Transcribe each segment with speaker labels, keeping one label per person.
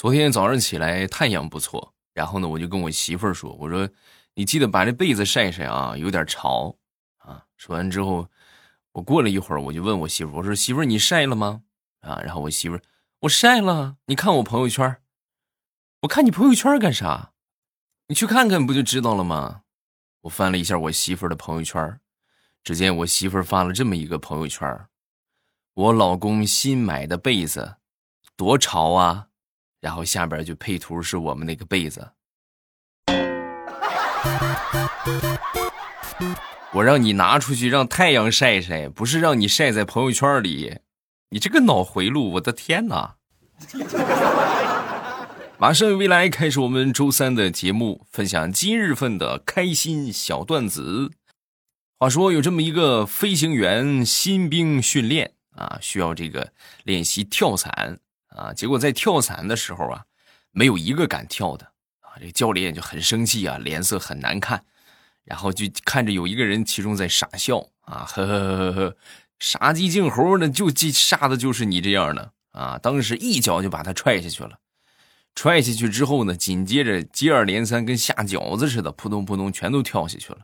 Speaker 1: 昨天早上起来太阳不错，然后呢，我就跟我媳妇儿说：“我说你记得把这被子晒晒啊，有点潮啊。”说完之后，我过了一会儿，我就问我媳妇儿：“我说媳妇儿，你晒了吗？”啊，然后我媳妇儿：“我晒了，你看我朋友圈。”我看你朋友圈干啥？你去看看不就知道了吗？我翻了一下我媳妇儿的朋友圈，只见我媳妇儿发了这么一个朋友圈：我老公新买的被子，多潮啊！然后下边就配图是我们那个被子。我让你拿出去让太阳晒晒，不是让你晒在朋友圈里。你这个脑回路，我的天哪！马上未来开始我们周三的节目，分享今日份的开心小段子。话说有这么一个飞行员新兵训练啊，需要这个练习跳伞。啊！结果在跳伞的时候啊，没有一个敢跳的啊！这教练就很生气啊，脸色很难看，然后就看着有一个人其中在傻笑啊，呵呵呵呵呵，傻鸡儆猴呢，就杀的就是你这样的啊！当时一脚就把他踹下去了，踹下去之后呢，紧接着接二连三，跟下饺子似的，扑通扑通全都跳下去了。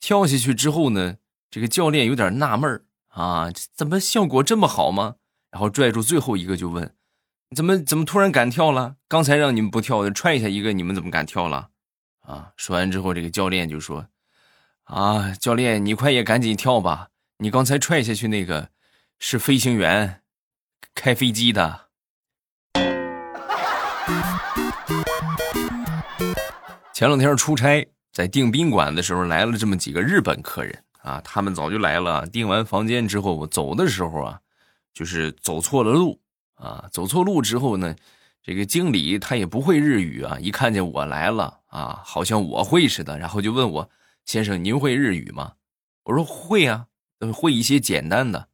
Speaker 1: 跳下去之后呢，这个教练有点纳闷啊，怎么效果这么好吗？然后拽住最后一个就问。怎么怎么突然敢跳了？刚才让你们不跳的，踹下一个，你们怎么敢跳了？啊！说完之后，这个教练就说：“啊，教练，你快也赶紧跳吧！你刚才踹下去那个是飞行员，开飞机的。”前两天出差，在订宾馆的时候，来了这么几个日本客人啊，他们早就来了。订完房间之后，我走的时候啊，就是走错了路。啊，走错路之后呢，这个经理他也不会日语啊，一看见我来了啊，好像我会似的，然后就问我：“先生，您会日语吗？”我说：“会啊，会一些简单的。”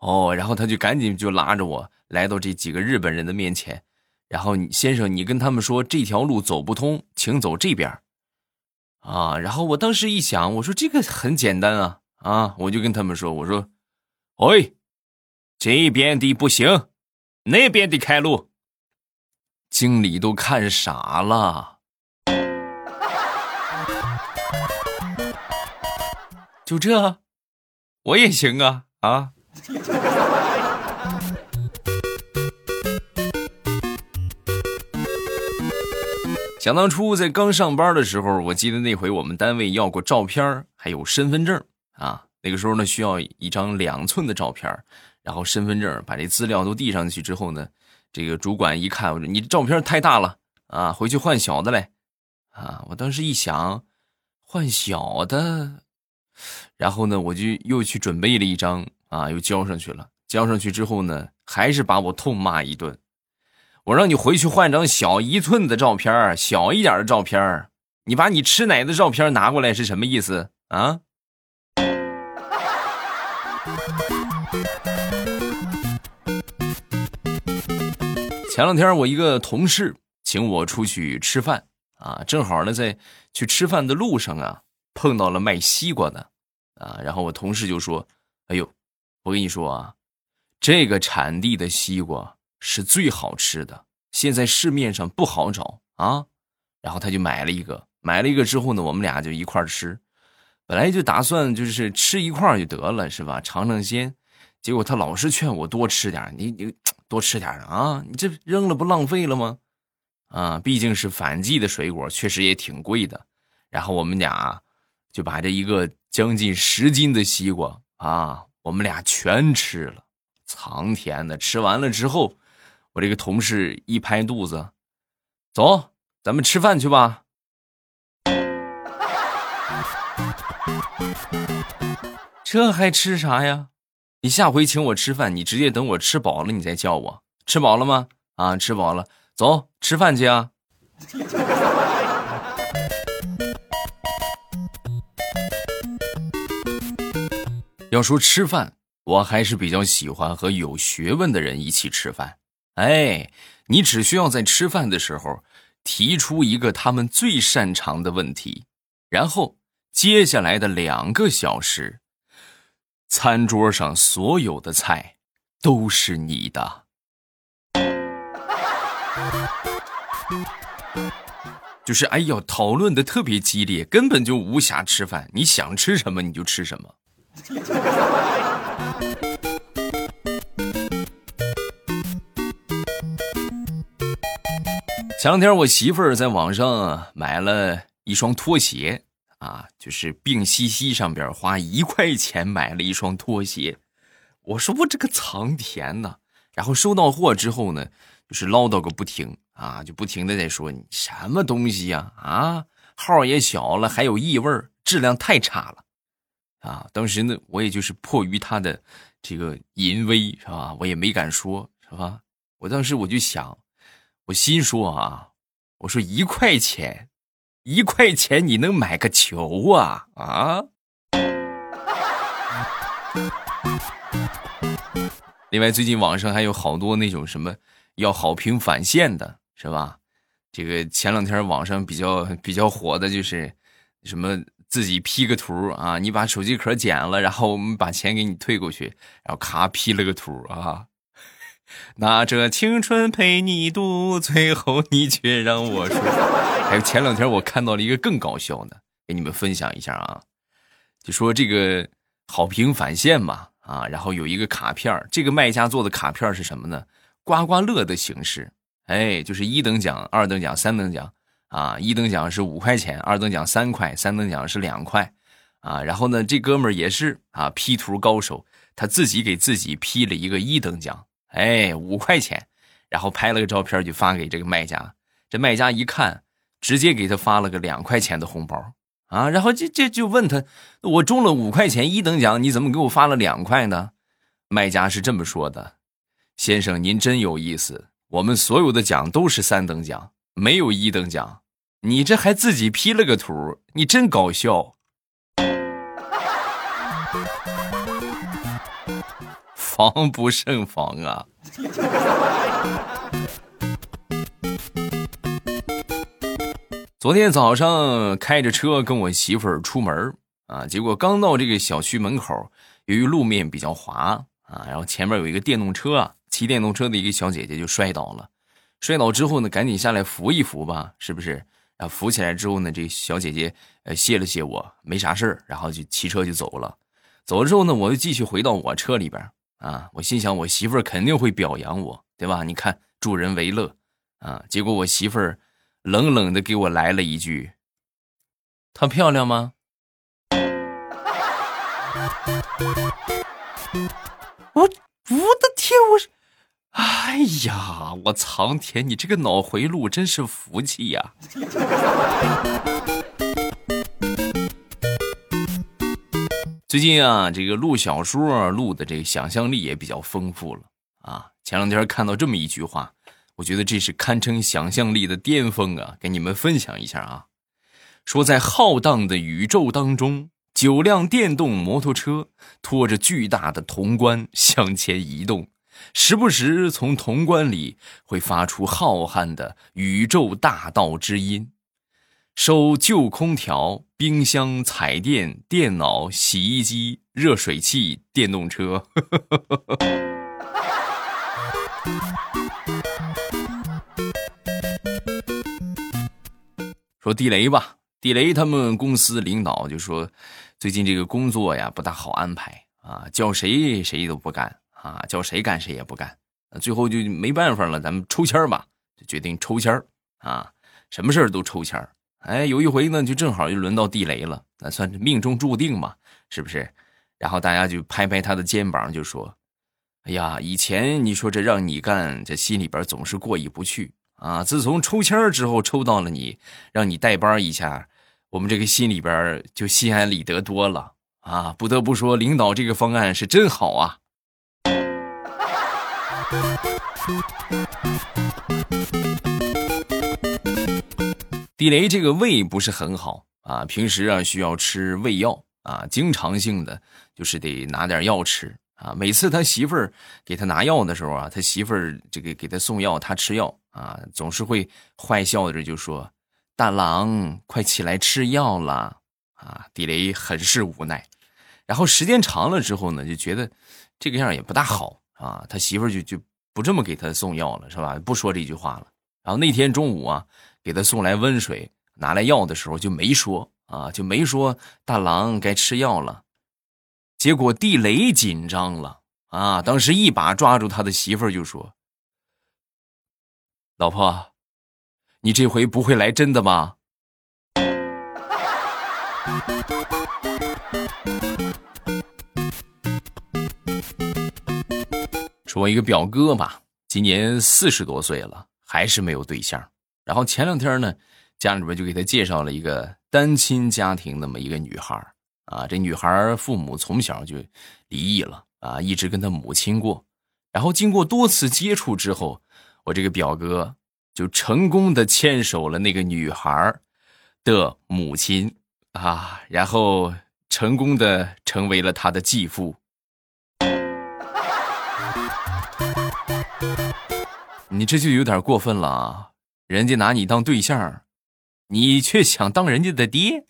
Speaker 1: 哦，然后他就赶紧就拉着我来到这几个日本人的面前，然后先生，你跟他们说这条路走不通，请走这边。啊，然后我当时一想，我说这个很简单啊，啊，我就跟他们说：“我说，喂，这边的不行。”那边的开路，经理都看傻了。就这，我也行啊啊！想当初在刚上班的时候，我记得那回我们单位要过照片还有身份证啊。那个时候呢，需要一张两寸的照片然后身份证把这资料都递上去之后呢，这个主管一看，我说你照片太大了啊，回去换小的来，啊，我当时一想，换小的，然后呢，我就又去准备了一张啊，又交上去了。交上去之后呢，还是把我痛骂一顿。我让你回去换张小一寸的照片，小一点的照片，你把你吃奶的照片拿过来是什么意思啊？前两天我一个同事请我出去吃饭啊，正好呢在去吃饭的路上啊碰到了卖西瓜的啊，然后我同事就说：“哎呦，我跟你说啊，这个产地的西瓜是最好吃的，现在市面上不好找啊。”然后他就买了一个，买了一个之后呢，我们俩就一块吃，本来就打算就是吃一块就得了，是吧？尝尝鲜。结果他老是劝我多吃点，你你多吃点啊！你这扔了不浪费了吗？啊，毕竟是反季的水果，确实也挺贵的。然后我们俩就把这一个将近十斤的西瓜啊，我们俩全吃了。藏天的！吃完了之后，我这个同事一拍肚子，走，咱们吃饭去吧。这还吃啥呀？你下回请我吃饭，你直接等我吃饱了，你再叫我。吃饱了吗？啊，吃饱了，走，吃饭去啊。要说吃饭，我还是比较喜欢和有学问的人一起吃饭。哎，你只需要在吃饭的时候提出一个他们最擅长的问题，然后接下来的两个小时。餐桌上所有的菜都是你的。就是哎呀，讨论的特别激烈，根本就无暇吃饭。你想吃什么你就吃什么。前两天我媳妇儿在网上买了一双拖鞋啊，就是病西西上边花一块钱买了一双拖鞋。我说我这个苍天呐！然后收到货之后呢，就是唠叨个不停啊，就不停的在说你什么东西呀啊，号也小了，还有异味，质量太差了啊！当时呢，我也就是迫于他的这个淫威是吧，我也没敢说，是吧？我当时我就想，我心说啊，我说一块钱，一块钱你能买个球啊啊！另外，最近网上还有好多那种什么要好评返现的，是吧？这个前两天网上比较比较火的就是什么自己 P 个图啊，你把手机壳剪了，然后我们把钱给你退过去，然后咔 P 了个图啊，拿着青春陪你度，最后你却让我输。前两天我看到了一个更搞笑的，给你们分享一下啊，就说这个好评返现嘛。啊，然后有一个卡片这个卖家做的卡片是什么呢？刮刮乐的形式，哎，就是一等奖、二等奖、三等奖啊。一等奖是五块钱，二等奖三块，三等奖是两块啊。然后呢，这哥们儿也是啊，P 图高手，他自己给自己 P 了一个一等奖，哎，五块钱，然后拍了个照片就发给这个卖家。这卖家一看，直接给他发了个两块钱的红包。啊，然后就就就问他，我中了五块钱一等奖，你怎么给我发了两块呢？卖家是这么说的：“先生，您真有意思，我们所有的奖都是三等奖，没有一等奖。你这还自己 P 了个图，你真搞笑。”防不胜防啊！昨天早上开着车跟我媳妇儿出门啊，结果刚到这个小区门口，由于路面比较滑啊，然后前面有一个电动车啊，骑电动车的一个小姐姐就摔倒了。摔倒之后呢，赶紧下来扶一扶吧，是不是？啊扶起来之后呢，这小姐姐呃谢了谢我，没啥事儿，然后就骑车就走了。走了之后呢，我又继续回到我车里边啊，我心想我媳妇儿肯定会表扬我，对吧？你看助人为乐啊，结果我媳妇儿。冷冷的给我来了一句：“她漂亮吗？”我我的天！我，哎呀，我苍天！你这个脑回路真是福气呀！最近啊，这个录小说录的这个想象力也比较丰富了啊。前两天看到这么一句话。我觉得这是堪称想象力的巅峰啊！给你们分享一下啊，说在浩荡的宇宙当中，九辆电动摩托车拖着巨大的铜棺向前移动，时不时从铜棺里会发出浩瀚的宇宙大道之音，收旧空调、冰箱、彩电、电脑、洗衣机、热水器、电动车。说地雷吧，地雷他们公司领导就说，最近这个工作呀不大好安排啊，叫谁谁都不干啊，叫谁干谁也不干，最后就没办法了，咱们抽签吧，就决定抽签啊，什么事都抽签哎，有一回呢，就正好就轮到地雷了，那算是命中注定嘛，是不是？然后大家就拍拍他的肩膀，就说：“哎呀，以前你说这让你干，这心里边总是过意不去。”啊！自从抽签之后抽到了你，让你代班一下，我们这个心里边就心安理得多了啊！不得不说，领导这个方案是真好啊！地雷这个胃不是很好啊，平时啊需要吃胃药啊，经常性的就是得拿点药吃啊。每次他媳妇儿给他拿药的时候啊，他媳妇儿这个给他送药，他吃药。啊，总是会坏笑着就说：“大郎，快起来吃药了。”啊，地雷很是无奈。然后时间长了之后呢，就觉得这个样也不大好啊。他媳妇就就不这么给他送药了，是吧？不说这句话了。然后那天中午啊，给他送来温水，拿来药的时候就没说啊，就没说大郎该吃药了。结果地雷紧张了啊，当时一把抓住他的媳妇就说：“老婆，你这回不会来真的吧？”说我一个表哥吧，今年四十多岁了，还是没有对象。然后前两天呢，家里边就给他介绍了一个单亲家庭那么一个女孩啊。这女孩父母从小就离异了啊，一直跟他母亲过。然后经过多次接触之后，我这个表哥就成功的牵手了那个女孩的母亲啊，然后成功的成为了他的继父。你这就有点过分了啊！人家拿你当对象，你却想当人家的爹。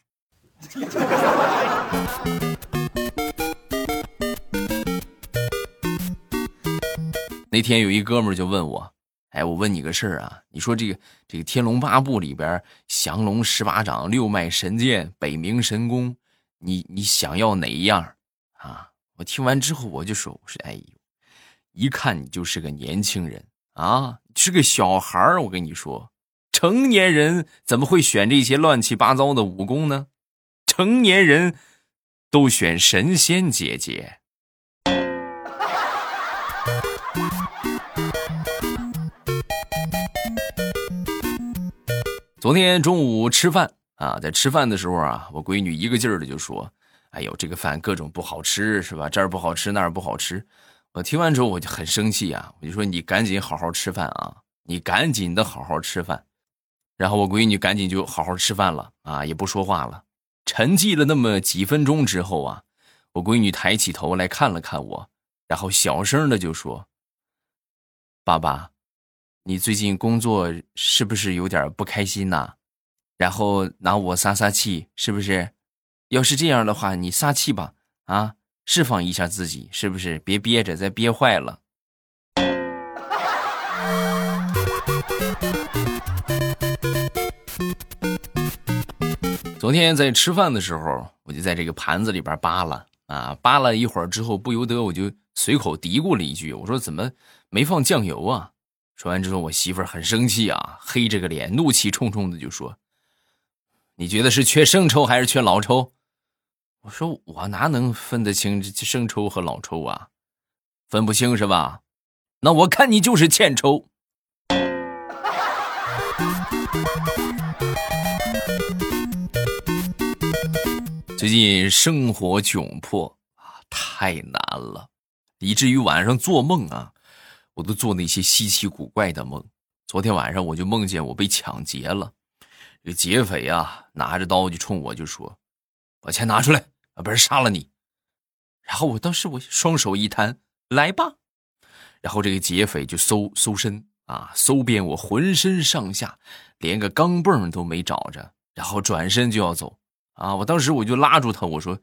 Speaker 1: 那天有一哥们就问我：“哎，我问你个事儿啊，你说这个这个《天龙八部》里边降龙十八掌、六脉神剑、北冥神功，你你想要哪一样啊？”我听完之后我就说：“我说，哎呦，一看你就是个年轻人。”啊，是个小孩儿，我跟你说，成年人怎么会选这些乱七八糟的武功呢？成年人都选神仙姐姐。昨天中午吃饭啊，在吃饭的时候啊，我闺女一个劲儿的就说：“哎呦，这个饭各种不好吃，是吧？这儿不好吃，那儿不好吃。”我听完之后我就很生气啊！我就说你赶紧好好吃饭啊！你赶紧的好好吃饭。然后我闺女赶紧就好好吃饭了啊，也不说话了。沉寂了那么几分钟之后啊，我闺女抬起头来看了看我，然后小声的就说：“爸爸，你最近工作是不是有点不开心呐？然后拿我撒撒气，是不是？要是这样的话，你撒气吧，啊！”释放一下自己，是不是？别憋着，再憋坏了。昨天在吃饭的时候，我就在这个盘子里边扒拉啊，扒拉一会儿之后，不由得我就随口嘀咕了一句：“我说怎么没放酱油啊？”说完之后，我媳妇儿很生气啊，黑着个脸，怒气冲冲的就说：“你觉得是缺生抽还是缺老抽？”我说我哪能分得清生抽和老抽啊？分不清是吧？那我看你就是欠抽。最近生活窘迫啊，太难了，以至于晚上做梦啊，我都做那些稀奇古怪的梦。昨天晚上我就梦见我被抢劫了，这个劫匪啊拿着刀就冲我就说：“把钱拿出来。”啊，不是杀了你，然后我当时我双手一摊，来吧，然后这个劫匪就搜搜身啊，搜遍我浑身上下，连个钢镚都没找着，然后转身就要走啊，我当时我就拉住他，我说，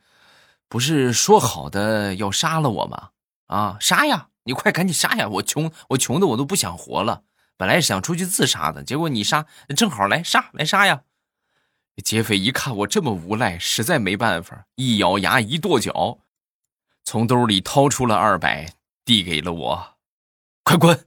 Speaker 1: 不是说好的要杀了我吗？啊，杀呀，你快赶紧杀呀，我穷，我穷的我都不想活了，本来想出去自杀的，结果你杀，正好来杀，来杀呀。劫匪一看我这么无赖，实在没办法，一咬牙，一跺脚，从兜里掏出了二百，递给了我，快滚！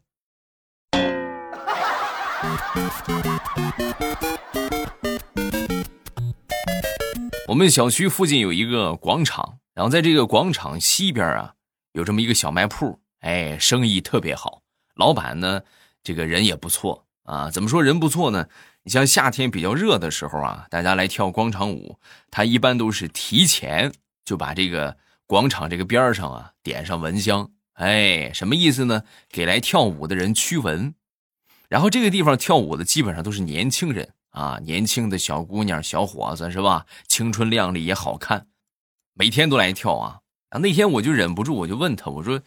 Speaker 1: 我们小区附近有一个广场，然后在这个广场西边啊，有这么一个小卖铺，哎，生意特别好，老板呢，这个人也不错啊。怎么说人不错呢？你像夏天比较热的时候啊，大家来跳广场舞，他一般都是提前就把这个广场这个边上啊点上蚊香，哎，什么意思呢？给来跳舞的人驱蚊。然后这个地方跳舞的基本上都是年轻人啊，年轻的小姑娘、小伙子是吧？青春靓丽也好看，每天都来跳啊。啊，那天我就忍不住，我就问他，我说。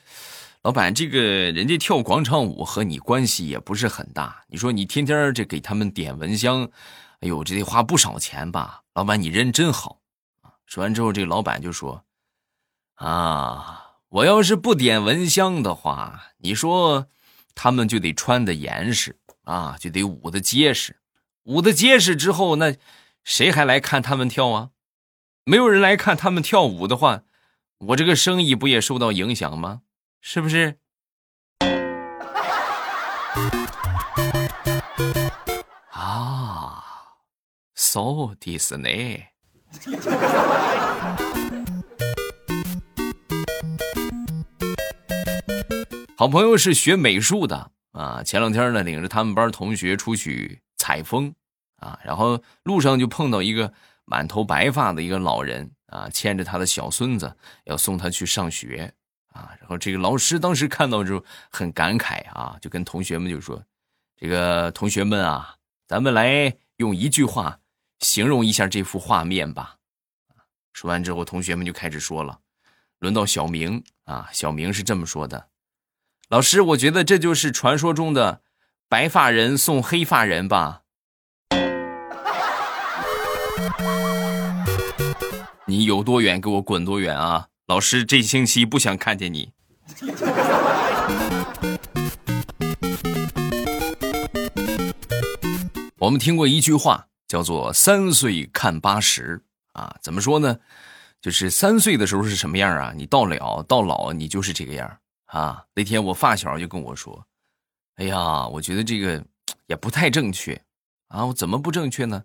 Speaker 1: 老板，这个人家跳广场舞和你关系也不是很大。你说你天天这给他们点蚊香，哎呦，这得花不少钱吧？老板，你人真好！说完之后，这个老板就说：“啊，我要是不点蚊香的话，你说他们就得穿的严实啊，就得捂的结实。捂的结实之后，那谁还来看他们跳啊？没有人来看他们跳舞的话，我这个生意不也受到影响吗？是不是？啊，そうですね。好朋友是学美术的啊，前两天呢，领着他们班同学出去采风啊，然后路上就碰到一个满头白发的一个老人啊，牵着他的小孙子要送他去上学 啊，然后这个老师当时看到之后很感慨啊，就跟同学们就说：“这个同学们啊，咱们来用一句话形容一下这幅画面吧。”说完之后，同学们就开始说了，轮到小明啊，小明是这么说的。老师，我觉得这就是传说中的白发人送黑发人吧。你有多远，给我滚多远啊！老师，这星期不想看见你。我们听过一句话，叫做“三岁看八十”啊，怎么说呢？就是三岁的时候是什么样啊？你到了到老，你就是这个样。啊，那天我发小就跟我说：“哎呀，我觉得这个也不太正确啊！我怎么不正确呢？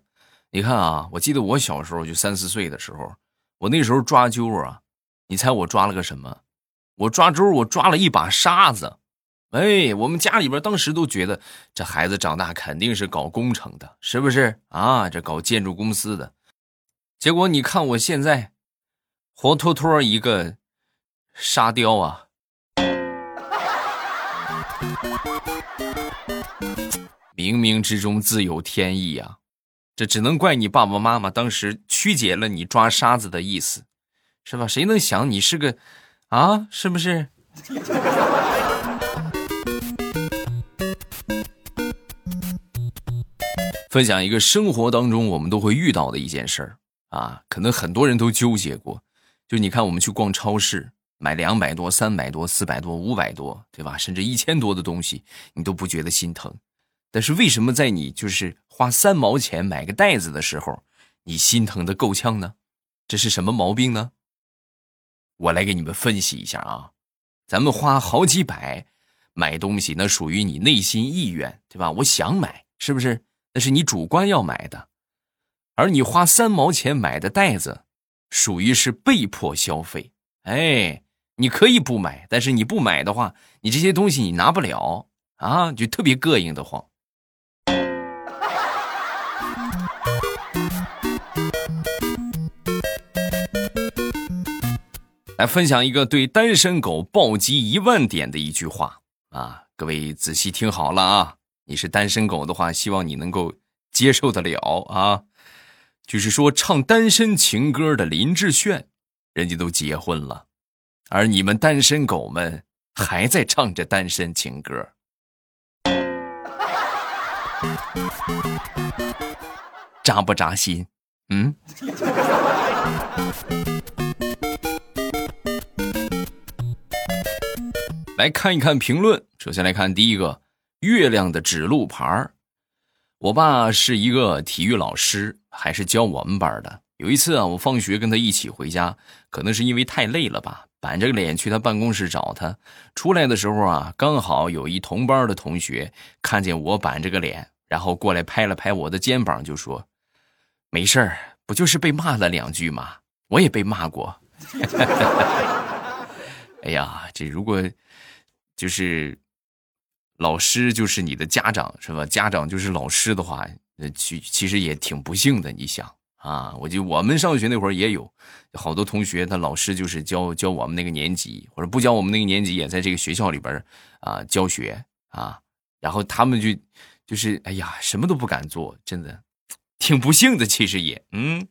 Speaker 1: 你看啊，我记得我小时候就三四岁的时候，我那时候抓阄啊，你猜我抓了个什么？我抓周，我抓了一把沙子。哎，我们家里边当时都觉得这孩子长大肯定是搞工程的，是不是啊？这搞建筑公司的。结果你看我现在，活脱脱一个沙雕啊！”冥冥之中自有天意呀，这只能怪你爸爸妈妈当时曲解了你抓沙子的意思，是吧？谁能想你是个啊？是不是？分享一个生活当中我们都会遇到的一件事儿啊，可能很多人都纠结过，就你看我们去逛超市。买两百多、三百多、四百多、五百多，对吧？甚至一千多的东西，你都不觉得心疼。但是为什么在你就是花三毛钱买个袋子的时候，你心疼的够呛呢？这是什么毛病呢？我来给你们分析一下啊。咱们花好几百买东西，那属于你内心意愿，对吧？我想买，是不是？那是你主观要买的。而你花三毛钱买的袋子，属于是被迫消费。哎。你可以不买，但是你不买的话，你这些东西你拿不了啊，就特别膈应的慌。来分享一个对单身狗暴击一万点的一句话啊，各位仔细听好了啊，你是单身狗的话，希望你能够接受得了啊。就是说，唱单身情歌的林志炫，人家都结婚了。而你们单身狗们还在唱着单身情歌，扎不扎心？嗯。来看一看评论。首先来看第一个，月亮的指路牌我爸是一个体育老师，还是教我们班的。有一次啊，我放学跟他一起回家，可能是因为太累了吧。板着个脸去他办公室找他，出来的时候啊，刚好有一同班的同学看见我板着个脸，然后过来拍了拍我的肩膀，就说：“没事儿，不就是被骂了两句吗？我也被骂过。” 哎呀，这如果就是老师就是你的家长是吧？家长就是老师的话，那其其实也挺不幸的，你想。啊，我就我们上学那会儿也有，好多同学他老师就是教教我们那个年级，或者不教我们那个年级，也在这个学校里边啊教学啊，然后他们就就是哎呀什么都不敢做，真的挺不幸的，其实也嗯。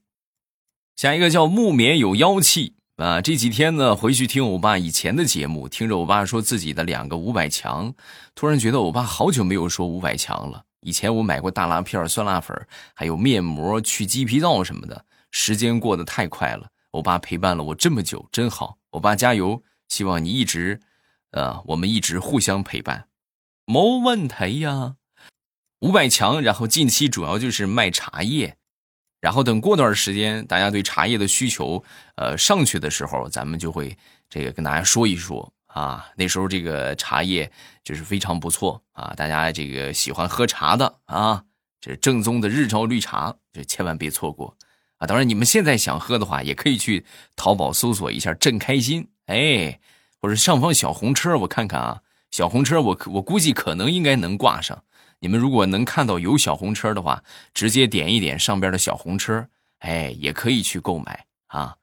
Speaker 1: 下一个叫木棉有妖气啊，这几天呢回去听我爸以前的节目，听着我爸说自己的两个五百强，突然觉得我爸好久没有说五百强了。以前我买过大辣片、酸辣粉，还有面膜、去鸡皮皂什么的。时间过得太快了，我爸陪伴了我这么久，真好。我爸加油，希望你一直，呃，我们一直互相陪伴。没问题呀。五百强，然后近期主要就是卖茶叶，然后等过段时间大家对茶叶的需求呃上去的时候，咱们就会这个跟大家说一说啊。那时候这个茶叶就是非常不错啊，大家这个喜欢喝茶的啊，这正宗的日照绿茶，这千万别错过啊。当然你们现在想喝的话，也可以去淘宝搜索一下“朕开心”，哎，或者上方小红车，我看看啊，小红车我我估计可能应该能挂上。你们如果能看到有小红车的话，直接点一点上边的小红车，哎，也可以去购买啊。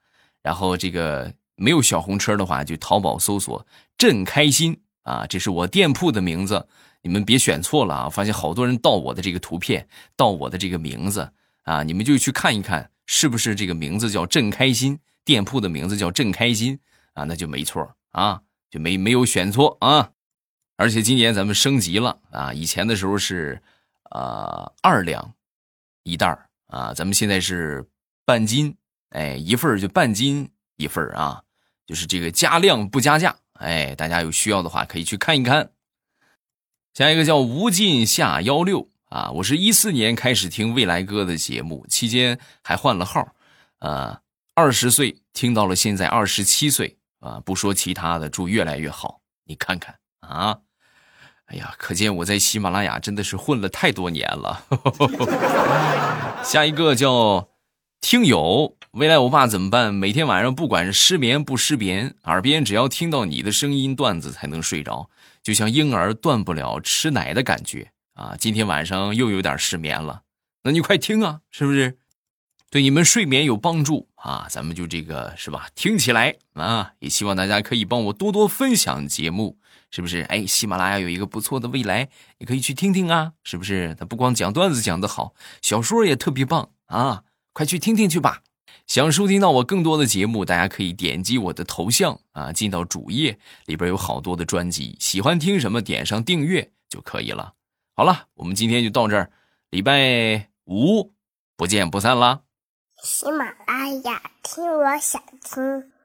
Speaker 1: 然后这个没有小红车的话，就淘宝搜索“朕开心”啊，这是我店铺的名字。你们别选错了啊！发现好多人盗我的这个图片，盗我的这个名字啊，你们就去看一看，是不是这个名字叫“朕开心”，店铺的名字叫“朕开心”啊，那就没错啊，就没没有选错啊。而且今年咱们升级了啊！以前的时候是，呃，二两一袋啊，咱们现在是半斤，哎，一份就半斤一份啊，就是这个加量不加价，哎，大家有需要的话可以去看一看。下一个叫无尽下幺六啊，我是一四年开始听未来哥的节目，期间还换了号，呃，二十岁听到了现在二十七岁啊，不说其他的，祝越来越好。你看看啊。哎呀，可见我在喜马拉雅真的是混了太多年了。下一个叫听友，未来我爸怎么办？每天晚上不管是失眠不失眠，耳边只要听到你的声音段子才能睡着，就像婴儿断不了吃奶的感觉啊！今天晚上又有点失眠了，那你快听啊，是不是？对你们睡眠有帮助啊？咱们就这个是吧？听起来啊，也希望大家可以帮我多多分享节目。是不是？哎，喜马拉雅有一个不错的未来，你可以去听听啊！是不是？他不光讲段子讲得好，小说也特别棒啊！快去听听去吧。想收听到我更多的节目，大家可以点击我的头像啊，进到主页里边有好多的专辑，喜欢听什么点上订阅就可以了。好了，我们今天就到这儿，礼拜五不见不散啦！
Speaker 2: 喜马拉雅听，我想听。